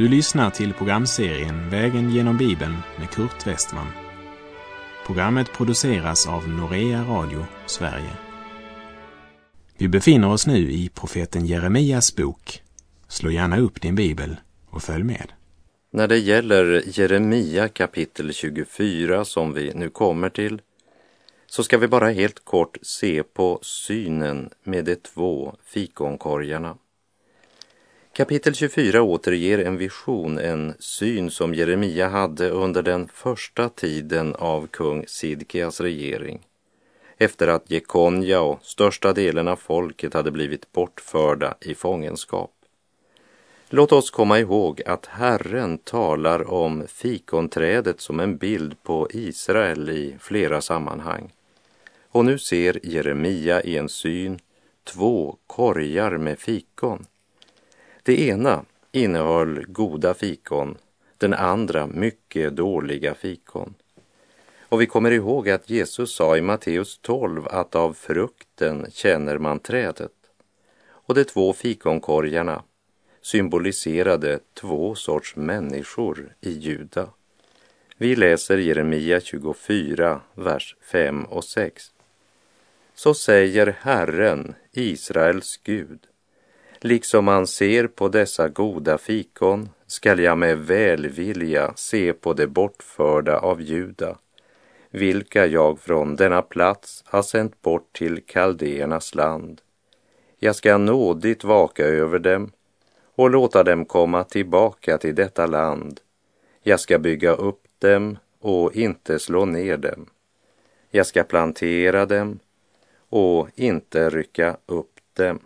Du lyssnar till programserien Vägen genom Bibeln med Kurt Westman. Programmet produceras av Norea Radio Sverige. Vi befinner oss nu i profeten Jeremias bok. Slå gärna upp din bibel och följ med. När det gäller Jeremia kapitel 24 som vi nu kommer till så ska vi bara helt kort se på synen med de två fikonkorgarna. Kapitel 24 återger en vision, en syn som Jeremia hade under den första tiden av kung Sidkias regering efter att Jekonja och största delen av folket hade blivit bortförda i fångenskap. Låt oss komma ihåg att Herren talar om fikonträdet som en bild på Israel i flera sammanhang. Och nu ser Jeremia i en syn två korgar med fikon. Det ena innehöll goda fikon, den andra mycket dåliga fikon. Och vi kommer ihåg att Jesus sa i Matteus 12 att av frukten känner man trädet. Och de två fikonkorgarna symboliserade två sorts människor i Juda. Vi läser Jeremia 24, vers 5 och 6. Så säger Herren, Israels Gud, liksom man ser på dessa goda fikon skall jag med välvilja se på det bortförda av Juda, vilka jag från denna plats har sänt bort till kaldéernas land. Jag ska nådigt vaka över dem och låta dem komma tillbaka till detta land. Jag ska bygga upp dem och inte slå ner dem. Jag ska plantera dem och inte rycka upp dem.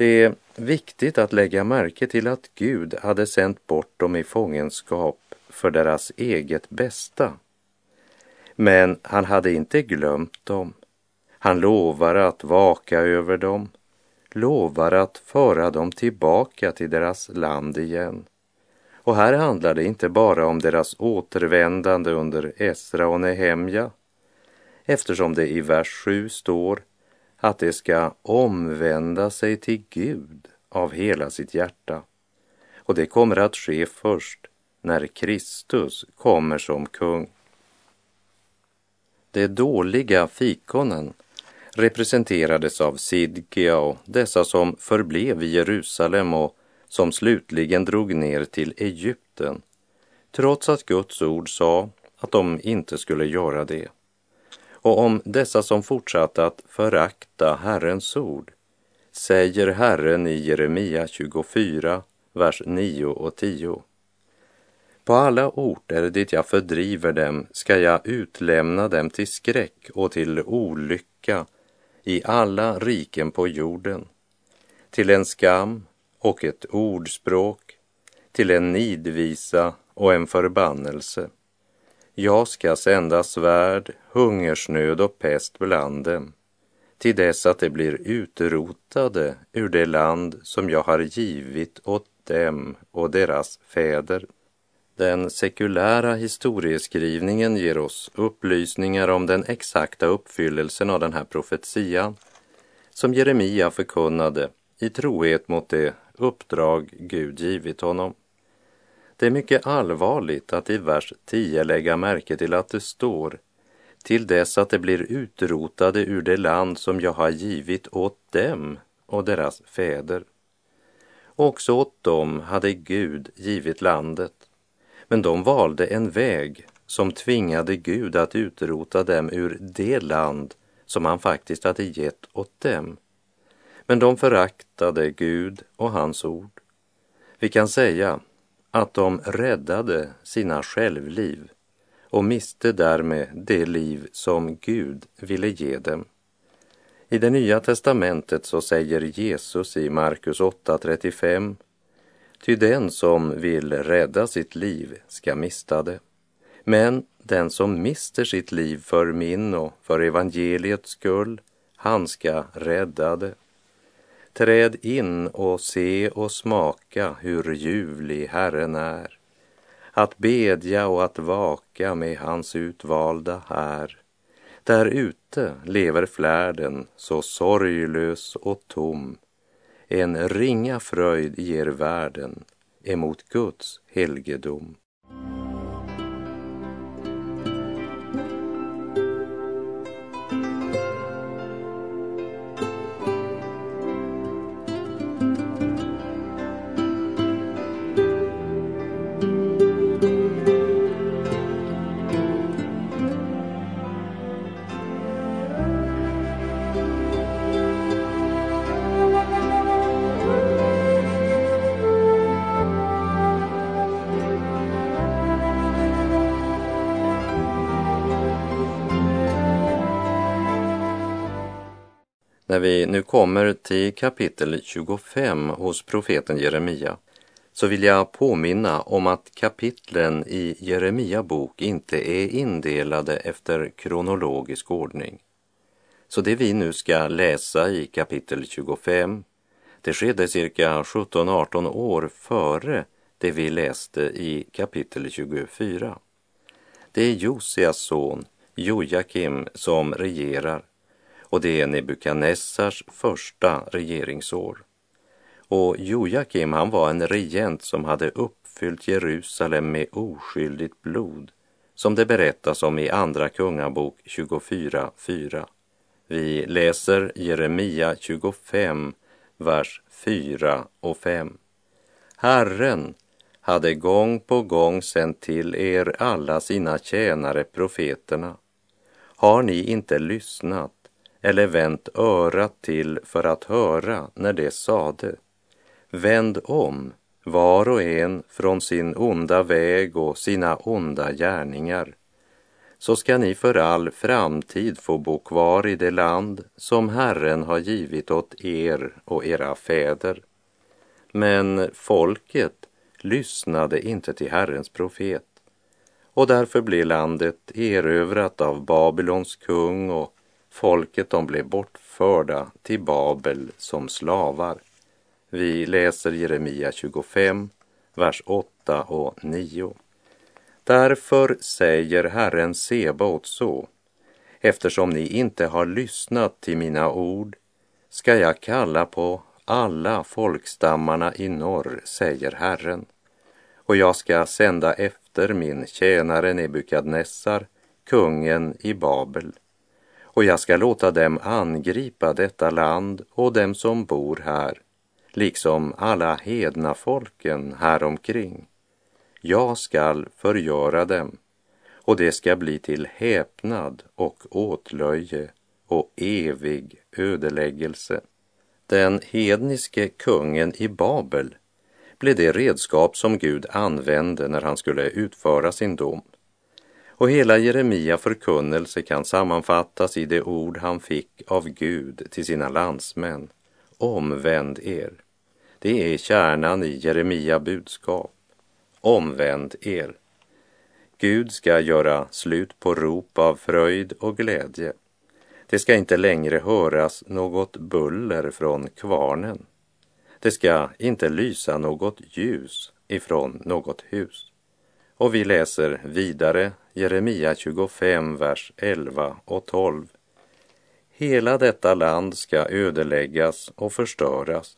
Det är viktigt att lägga märke till att Gud hade sänt bort dem i fångenskap för deras eget bästa. Men han hade inte glömt dem. Han lovar att vaka över dem, lovar att föra dem tillbaka till deras land igen. Och här handlar det inte bara om deras återvändande under Esra och Nehemja, eftersom det i vers 7 står att de ska omvända sig till Gud av hela sitt hjärta. Och det kommer att ske först när Kristus kommer som kung. De dåliga fikonen representerades av Sidkia och dessa som förblev i Jerusalem och som slutligen drog ner till Egypten, trots att Guds ord sa att de inte skulle göra det. Och om dessa som fortsatte att förakta Herrens ord säger Herren i Jeremia 24, vers 9 och 10. På alla orter dit jag fördriver dem ska jag utlämna dem till skräck och till olycka i alla riken på jorden, till en skam och ett ordspråk, till en nidvisa och en förbannelse. Jag ska sända svärd, hungersnöd och pest bland dem, till dess att de blir utrotade ur det land som jag har givit åt dem och deras fäder. Den sekulära historieskrivningen ger oss upplysningar om den exakta uppfyllelsen av den här profetian som Jeremia förkunnade i trohet mot det uppdrag Gud givit honom. Det är mycket allvarligt att i vers 10 lägga märke till att det står till dess att de blir utrotade ur det land som jag har givit åt dem och deras fäder. Också åt dem hade Gud givit landet, men de valde en väg som tvingade Gud att utrota dem ur det land som han faktiskt hade gett åt dem. Men de föraktade Gud och hans ord. Vi kan säga att de räddade sina självliv och miste därmed det liv som Gud ville ge dem. I det nya testamentet så säger Jesus i Markus 8.35 Ty den som vill rädda sitt liv ska mista det. Men den som mister sitt liv för min och för evangeliets skull, han ska rädda det. Träd in och se och smaka hur ljuvlig Herren är. Att bedja och att vaka med hans utvalda här. Där ute lever flärden så sorglös och tom. En ringa fröjd ger världen, emot Guds helgedom. När vi nu kommer till kapitel 25 hos profeten Jeremia så vill jag påminna om att kapitlen i Jeremia bok inte är indelade efter kronologisk ordning. Så det vi nu ska läsa i kapitel 25, det skedde cirka 17-18 år före det vi läste i kapitel 24. Det är Josias son Jojakim som regerar och det är Nebukadnessars första regeringsår. Och Jojakim han var en regent som hade uppfyllt Jerusalem med oskyldigt blod, som det berättas om i Andra Kungabok 24.4. Vi läser Jeremia 25, vers 4 och 5. Herren hade gång på gång sänt till er alla sina tjänare profeterna. Har ni inte lyssnat eller vänt örat till för att höra när det sade. Vänd om, var och en från sin onda väg och sina onda gärningar, så ska ni för all framtid få bo kvar i det land som Herren har givit åt er och era fäder. Men folket lyssnade inte till Herrens profet. Och därför blev landet erövrat av Babylons kung och folket de blev bortförda till Babel som slavar. Vi läser Jeremia 25, vers 8 och 9. Därför säger Herren Sebaot så, eftersom ni inte har lyssnat till mina ord ska jag kalla på alla folkstammarna i norr, säger Herren, och jag ska sända efter min tjänare Nebukadnessar, kungen i Babel, och jag ska låta dem angripa detta land och dem som bor här liksom alla hedna folken häromkring. Jag skall förgöra dem och det ska bli till häpnad och åtlöje och evig ödeläggelse. Den hedniske kungen i Babel blev det redskap som Gud använde när han skulle utföra sin dom. Och hela Jeremia förkunnelse kan sammanfattas i det ord han fick av Gud till sina landsmän Omvänd er. Det är kärnan i Jeremia budskap. Omvänd er. Gud ska göra slut på rop av fröjd och glädje. Det ska inte längre höras något buller från kvarnen. Det ska inte lysa något ljus ifrån något hus. Och vi läser vidare Jeremia 25, vers 11 och 12. Hela detta land ska ödeläggas och förstöras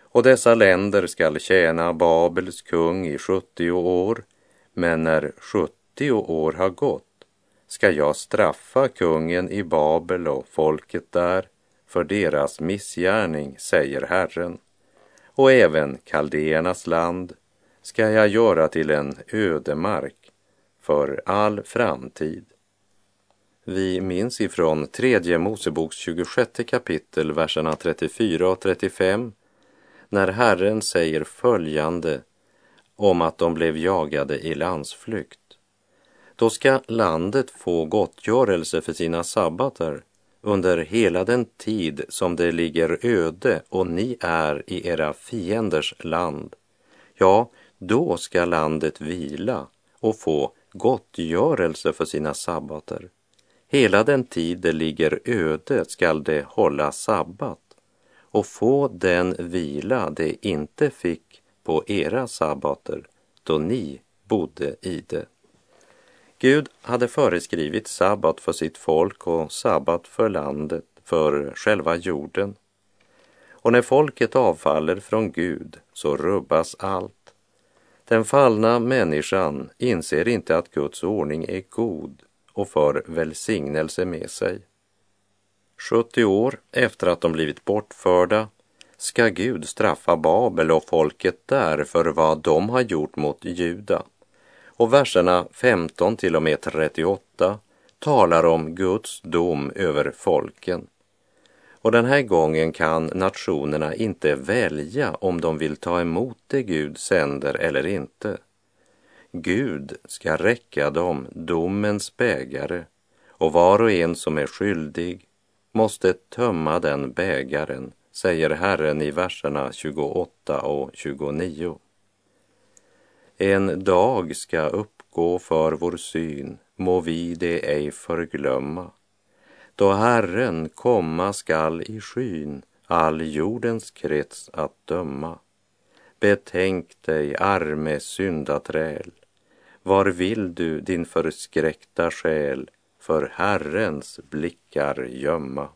och dessa länder skall tjäna Babels kung i 70 år, men när 70 år har gått ska jag straffa kungen i Babel och folket där för deras missgärning, säger Herren. Och även kaldéernas land ska jag göra till en ödemark för all framtid. Vi minns ifrån tredje Moseboks 26 kapitel, verserna 34 och 35, när Herren säger följande om att de blev jagade i landsflykt. Då ska landet få gottgörelse för sina sabbater under hela den tid som det ligger öde och ni är i era fienders land. Ja, då ska landet vila och få gottgörelse för sina sabbater. Hela den tid det ligger öde skall det hålla sabbat och få den vila det inte fick på era sabbater då ni bodde i det. Gud hade föreskrivit sabbat för sitt folk och sabbat för landet, för själva jorden. Och när folket avfaller från Gud så rubbas allt. Den fallna människan inser inte att Guds ordning är god och för välsignelse med sig. 70 år efter att de blivit bortförda ska Gud straffa Babel och folket där för vad de har gjort mot Juda. Och verserna 15 till och med 38 talar om Guds dom över folken. Och den här gången kan nationerna inte välja om de vill ta emot det Gud sänder eller inte. Gud ska räcka dem domens bägare och var och en som är skyldig måste tömma den bägaren, säger Herren i verserna 28 och 29. En dag ska uppgå för vår syn, må vi det ej förglömma då Herren komma skall i skyn all jordens krets att döma. Betänk dig, arme syndaträl, var vill du din förskräckta själ för Herrens blickar gömma?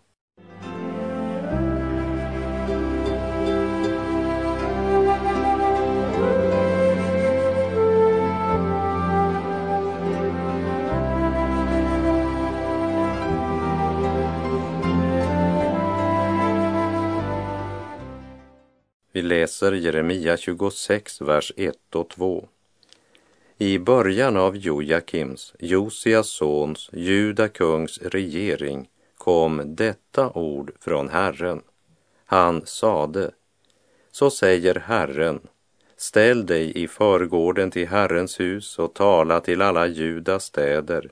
Vi läser Jeremia 26, vers 1 och 2. I början av Jojakims, Josias sons, Juda kungs regering kom detta ord från Herren. Han sade, så säger Herren, ställ dig i förgården till Herrens hus och tala till alla Judas städer,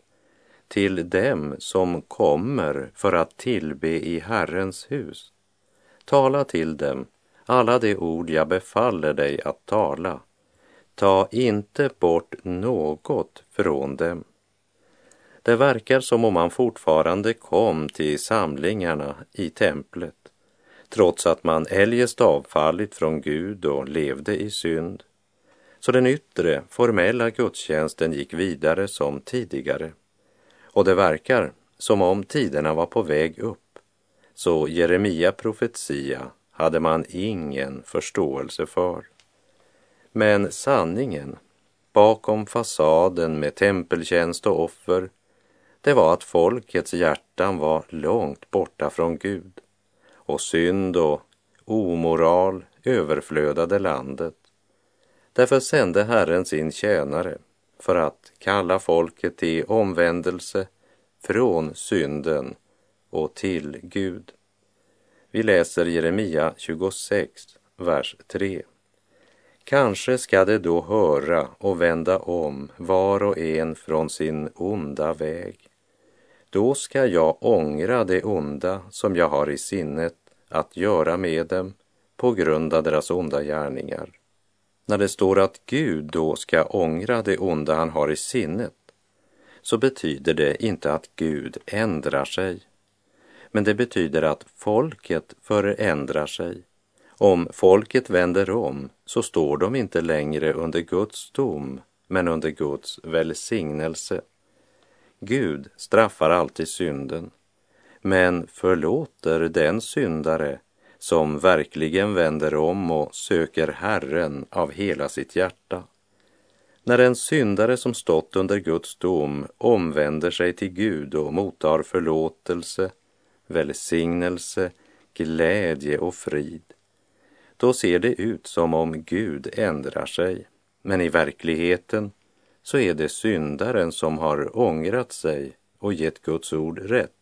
till dem som kommer för att tillbe i Herrens hus. Tala till dem alla de ord jag befaller dig att tala. Ta inte bort något från dem. Det verkar som om man fortfarande kom till samlingarna i templet, trots att man eljest avfallit från Gud och levde i synd. Så den yttre, formella gudstjänsten gick vidare som tidigare. Och det verkar som om tiderna var på väg upp. Så Jeremia profetia hade man ingen förståelse för. Men sanningen bakom fasaden med tempeltjänst och offer, det var att folkets hjärtan var långt borta från Gud och synd och omoral överflödade landet. Därför sände Herren sin tjänare för att kalla folket till omvändelse från synden och till Gud. Vi läser Jeremia 26, vers 3. Kanske ska de då höra och vända om var och en från sin onda väg. Då ska jag ångra det onda som jag har i sinnet att göra med dem på grund av deras onda gärningar. När det står att Gud då ska ångra det onda han har i sinnet så betyder det inte att Gud ändrar sig men det betyder att folket förändrar sig. Om folket vänder om så står de inte längre under Guds dom, men under Guds välsignelse. Gud straffar alltid synden, men förlåter den syndare som verkligen vänder om och söker Herren av hela sitt hjärta. När en syndare som stått under Guds dom omvänder sig till Gud och mottar förlåtelse välsignelse, glädje och frid, då ser det ut som om Gud ändrar sig. Men i verkligheten så är det syndaren som har ångrat sig och gett Guds ord rätt.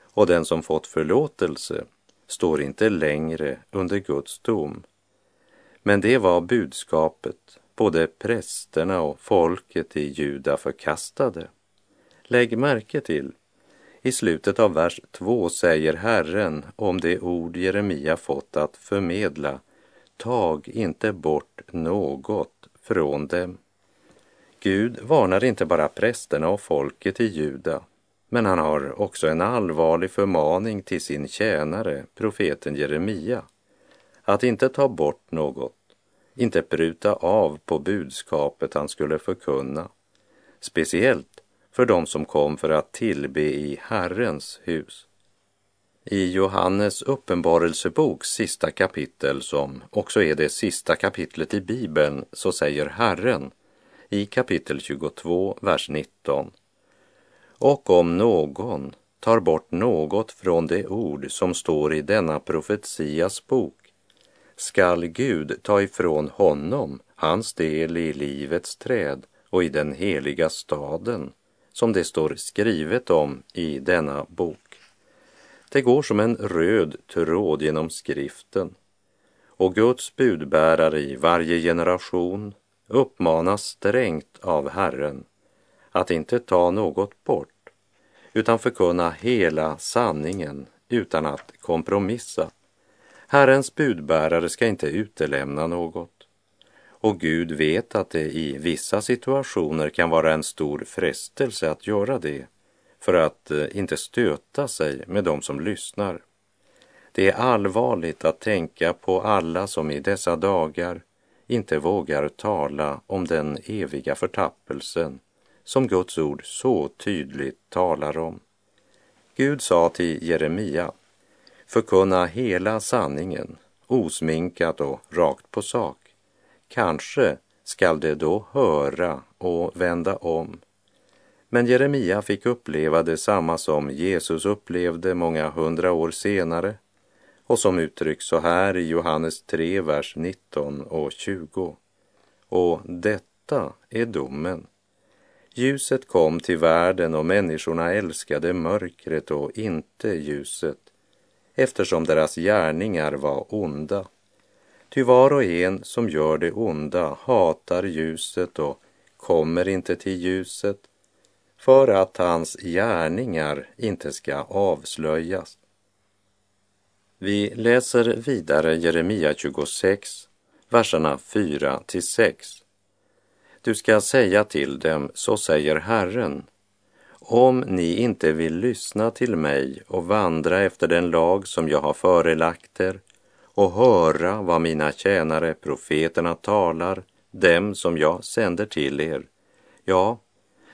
Och den som fått förlåtelse står inte längre under Guds dom. Men det var budskapet både prästerna och folket i Juda förkastade. Lägg märke till i slutet av vers 2 säger Herren om det ord Jeremia fått att förmedla, tag inte bort något från dem. Gud varnar inte bara prästerna och folket i Juda, men han har också en allvarlig förmaning till sin tjänare, profeten Jeremia, att inte ta bort något, inte pruta av på budskapet han skulle förkunna, speciellt för dem som kom för att tillbe i Herrens hus. I Johannes uppenbarelseboks sista kapitel, som också är det sista kapitlet i Bibeln, så säger Herren i kapitel 22, vers 19. Och om någon tar bort något från det ord som står i denna profetias bok skall Gud ta ifrån honom hans del i livets träd och i den heliga staden som det står skrivet om i denna bok. Det går som en röd tråd genom skriften och Guds budbärare i varje generation uppmanas strängt av Herren att inte ta något bort utan förkunna hela sanningen utan att kompromissa. Herrens budbärare ska inte utelämna något. Och Gud vet att det i vissa situationer kan vara en stor frestelse att göra det för att eh, inte stöta sig med de som lyssnar. Det är allvarligt att tänka på alla som i dessa dagar inte vågar tala om den eviga förtappelsen som Guds ord så tydligt talar om. Gud sa till Jeremia, förkunna hela sanningen, osminkat och rakt på sak. Kanske skall de då höra och vända om. Men Jeremia fick uppleva detsamma som Jesus upplevde många hundra år senare och som uttrycks så här i Johannes 3, vers 19 och 20. Och detta är domen. Ljuset kom till världen och människorna älskade mörkret och inte ljuset eftersom deras gärningar var onda. Ty var och en som gör det onda hatar ljuset och kommer inte till ljuset för att hans gärningar inte ska avslöjas. Vi läser vidare Jeremia 26, verserna 4 till 6. Du ska säga till dem, så säger Herren, om ni inte vill lyssna till mig och vandra efter den lag som jag har förelagt er och höra vad mina tjänare profeterna talar, dem som jag sänder till er, ja,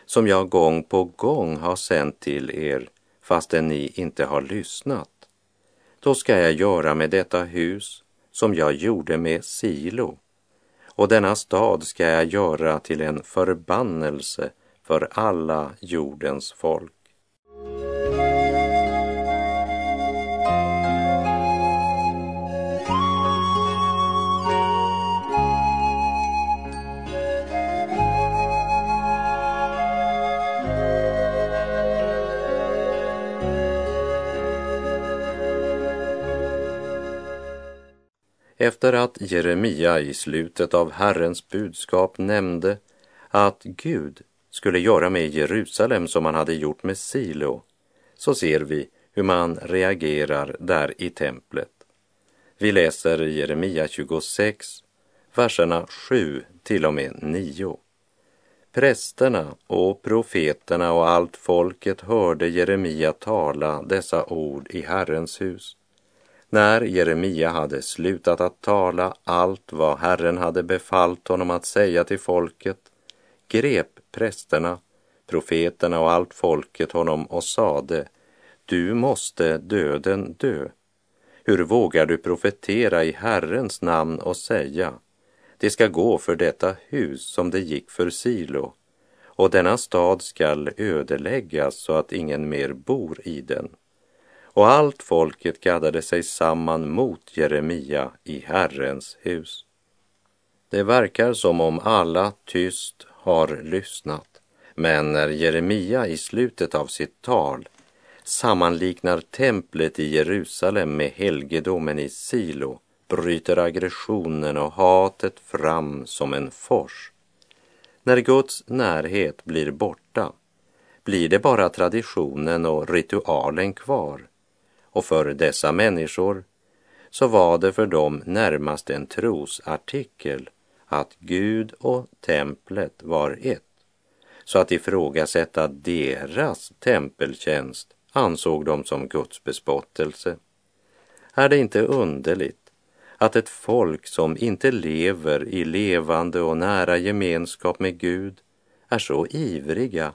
som jag gång på gång har sänt till er, fastän ni inte har lyssnat. Då ska jag göra med detta hus som jag gjorde med Silo, och denna stad ska jag göra till en förbannelse för alla jordens folk. Efter att Jeremia i slutet av Herrens budskap nämnde att Gud skulle göra med Jerusalem som han hade gjort med Silo, så ser vi hur man reagerar där i templet. Vi läser Jeremia 26, verserna 7 till och med 9. Prästerna och profeterna och allt folket hörde Jeremia tala dessa ord i Herrens hus. När Jeremia hade slutat att tala allt vad Herren hade befallt honom att säga till folket grep prästerna, profeterna och allt folket honom och sade Du måste döden dö. Hur vågar du profetera i Herrens namn och säga det ska gå för detta hus som det gick för Silo och denna stad skall ödeläggas så att ingen mer bor i den och allt folket gaddade sig samman mot Jeremia i Herrens hus. Det verkar som om alla tyst har lyssnat, men när Jeremia i slutet av sitt tal sammanliknar templet i Jerusalem med helgedomen i Silo bryter aggressionen och hatet fram som en fors. När Guds närhet blir borta blir det bara traditionen och ritualen kvar och för dessa människor så var det för dem närmast en trosartikel att Gud och templet var ett. Så att ifrågasätta deras tempeltjänst ansåg de som Guds bespottelse. Är det inte underligt att ett folk som inte lever i levande och nära gemenskap med Gud är så ivriga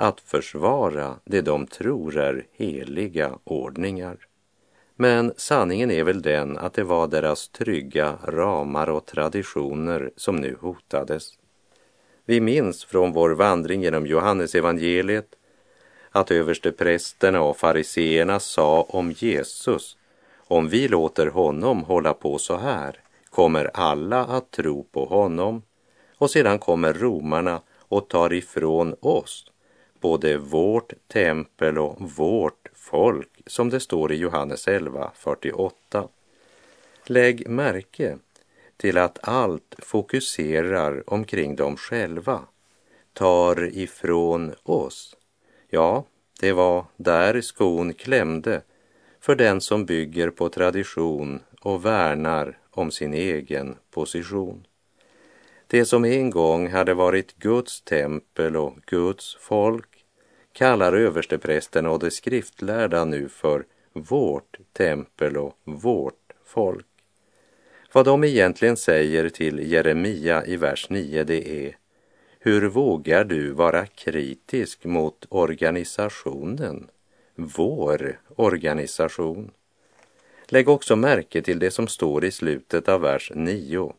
att försvara det de tror är heliga ordningar. Men sanningen är väl den att det var deras trygga ramar och traditioner som nu hotades. Vi minns från vår vandring genom Johannesevangeliet att översteprästerna och fariseerna sa om Jesus, om vi låter honom hålla på så här kommer alla att tro på honom och sedan kommer romarna och tar ifrån oss både vårt tempel och vårt folk, som det står i Johannes 11, 48. Lägg märke till att allt fokuserar omkring dem själva, tar ifrån oss. Ja, det var där skon klämde för den som bygger på tradition och värnar om sin egen position. Det som en gång hade varit Guds tempel och Guds folk kallar översteprästen och de skriftlärda nu för vårt tempel och vårt folk. Vad de egentligen säger till Jeremia i vers 9 det är Hur vågar du vara kritisk mot organisationen, vår organisation? Lägg också märke till det som står i slutet av vers 9.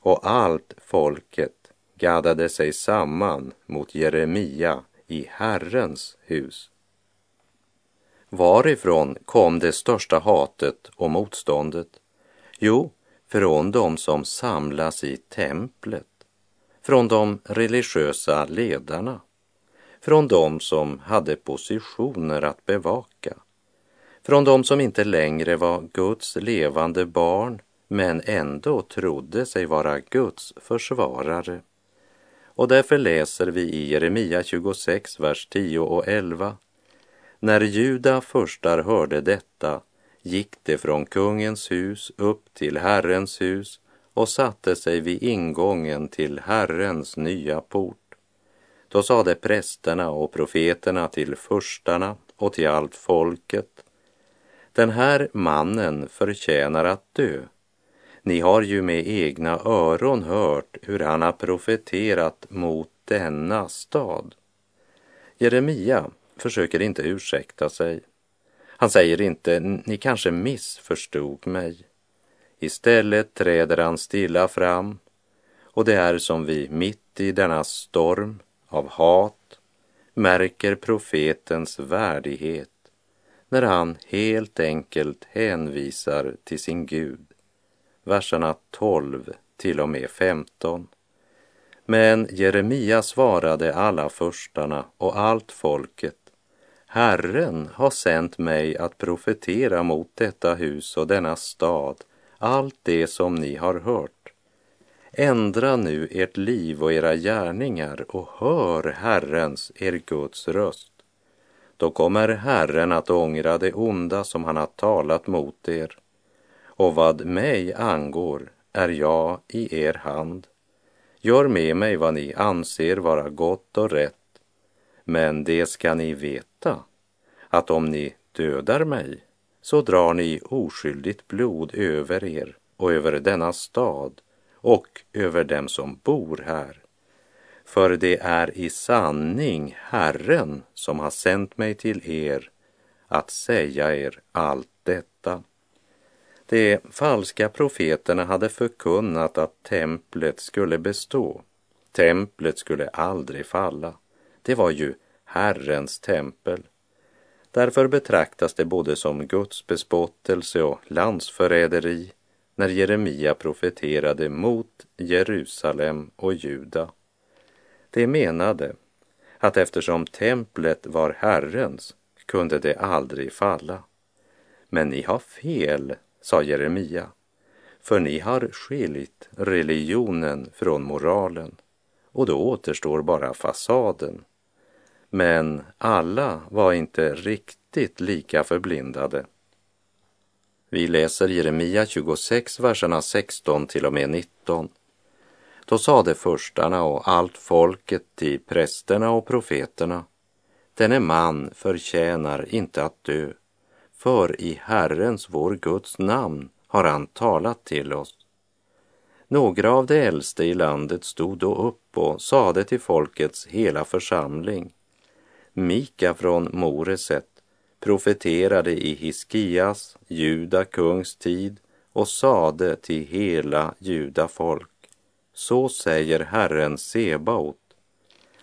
Och allt folket gaddade sig samman mot Jeremia i Herrens hus. Varifrån kom det största hatet och motståndet? Jo, från de som samlas i templet, från de religiösa ledarna, från de som hade positioner att bevaka, från de som inte längre var Guds levande barn men ändå trodde sig vara Guds försvarare. Och därför läser vi i Jeremia 26, vers 10 och 11. När Juda förstar hörde detta gick det från kungens hus upp till Herrens hus och satte sig vid ingången till Herrens nya port. Då sade prästerna och profeterna till förstarna och till allt folket. Den här mannen förtjänar att dö. Ni har ju med egna öron hört hur han har profeterat mot denna stad. Jeremia försöker inte ursäkta sig. Han säger inte, ni kanske missförstod mig. Istället träder han stilla fram och det är som vi mitt i denna storm av hat märker profetens värdighet när han helt enkelt hänvisar till sin Gud. Verserna 12 till och med 15. Men Jeremia svarade alla förstarna och allt folket Herren har sänt mig att profetera mot detta hus och denna stad, allt det som ni har hört. Ändra nu ert liv och era gärningar och hör Herrens, er Guds röst. Då kommer Herren att ångra det onda som han har talat mot er. Och vad mig angår är jag i er hand. Gör med mig vad ni anser vara gott och rätt men det ska ni veta, att om ni dödar mig så drar ni oskyldigt blod över er och över denna stad och över dem som bor här. För det är i sanning Herren som har sänt mig till er att säga er allt. De falska profeterna hade förkunnat att templet skulle bestå. Templet skulle aldrig falla. Det var ju Herrens tempel. Därför betraktas det både som Guds bespottelse och landsförräderi när Jeremia profeterade mot Jerusalem och Juda. De menade att eftersom templet var Herrens kunde det aldrig falla. Men ni har fel, sa Jeremia, för ni har skilt religionen från moralen och då återstår bara fasaden men alla var inte riktigt lika förblindade. Vi läser Jeremia 26, verserna 16 till och med 19. Då sade förstarna och allt folket till prästerna och profeterna Denne man förtjänar inte att dö, för i Herrens, vår Guds namn, har han talat till oss. Några av de äldste i landet stod då upp och sade till folkets hela församling Mika från Moreset profeterade i Hiskias, Juda kungs tid och sade till hela Juda folk. Så säger Herren Sebaot.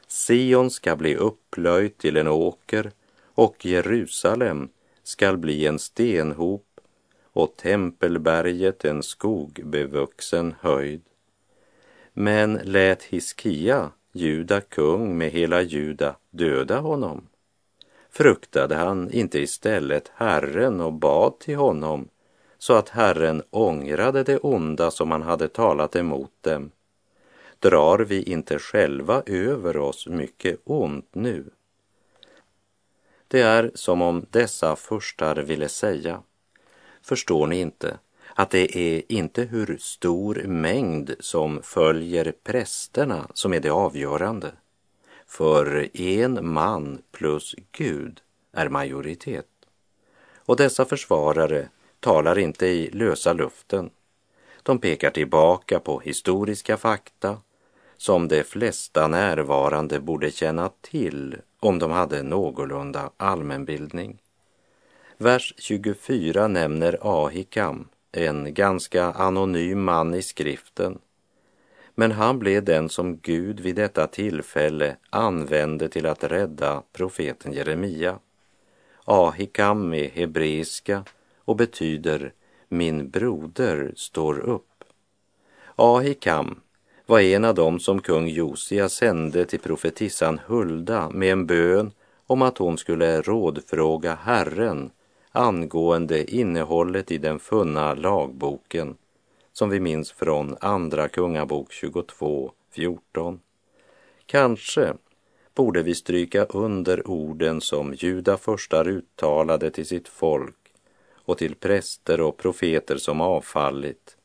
Sion ska bli upplöjt till en åker och Jerusalem skall bli en stenhop och tempelberget en skogbevuxen höjd. Men lät Hiskia, Juda kung med hela Juda, döda honom? Fruktade han inte istället Herren och bad till honom så att Herren ångrade det onda som han hade talat emot dem? Drar vi inte själva över oss mycket ont nu? Det är som om dessa furstar ville säga, förstår ni inte att det är inte hur stor mängd som följer prästerna som är det avgörande. För en man plus Gud är majoritet. Och dessa försvarare talar inte i lösa luften. De pekar tillbaka på historiska fakta som de flesta närvarande borde känna till om de hade någorlunda allmänbildning. Vers 24 nämner Ahikam, en ganska anonym man i skriften. Men han blev den som Gud vid detta tillfälle använde till att rädda profeten Jeremia. Ahikam är hebreiska och betyder min broder står upp. Ahikam var en av dem som kung Josia sände till profetissan Hulda med en bön om att hon skulle rådfråga Herren angående innehållet i den funna lagboken som vi minns från Andra Kungabok 22, 14. Kanske borde vi stryka under orden som Juda förstar uttalade till sitt folk och till präster och profeter som avfallit.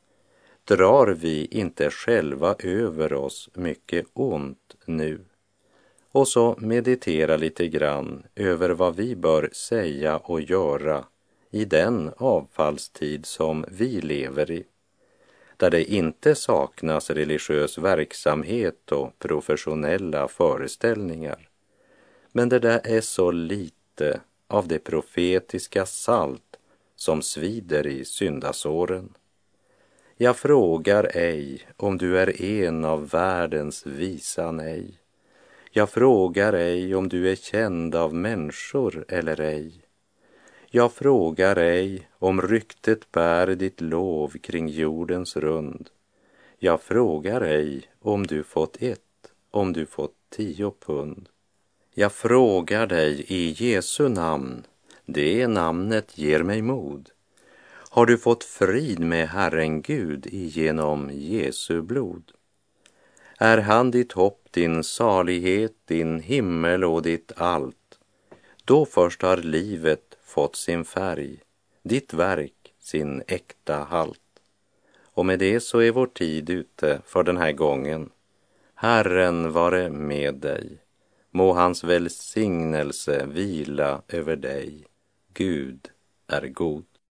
Drar vi inte själva över oss mycket ont nu? Och så meditera lite grann över vad vi bör säga och göra i den avfallstid som vi lever i där det inte saknas religiös verksamhet och professionella föreställningar. Men det där är så lite av det profetiska salt som svider i syndasåren. Jag frågar ej om du är en av världens visa nej. Jag frågar ej om du är känd av människor eller ej. Jag frågar ej om ryktet bär ditt lov kring jordens rund. Jag frågar ej om du fått ett, om du fått tio pund. Jag frågar dig i Jesu namn, det namnet ger mig mod. Har du fått frid med Herren Gud genom Jesu blod? Är han ditt hopp, din salighet, din himmel och ditt allt? Då först har livet fått sin färg, ditt verk sin äkta halt. Och med det så är vår tid ute för den här gången. Herren vare med dig. Må hans välsignelse vila över dig. Gud är god.